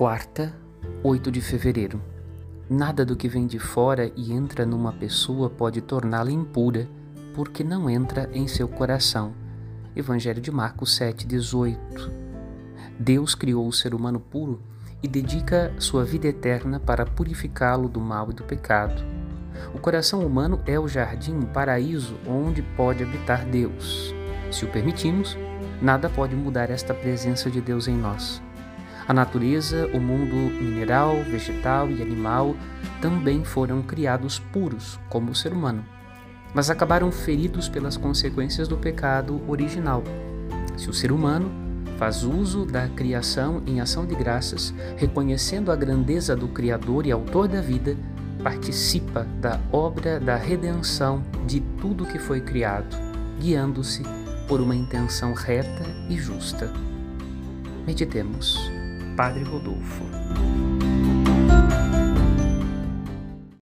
Quarta, 8 de fevereiro. Nada do que vem de fora e entra numa pessoa pode torná-la impura, porque não entra em seu coração. Evangelho de Marcos 7:18. Deus criou o ser humano puro e dedica sua vida eterna para purificá-lo do mal e do pecado. O coração humano é o jardim, o paraíso onde pode habitar Deus. Se o permitimos, nada pode mudar esta presença de Deus em nós. A natureza, o mundo mineral, vegetal e animal também foram criados puros, como o ser humano, mas acabaram feridos pelas consequências do pecado original. Se o ser humano faz uso da criação em ação de graças, reconhecendo a grandeza do Criador e Autor da vida, participa da obra da redenção de tudo que foi criado, guiando-se por uma intenção reta e justa. Meditemos. Padre Rodolfo.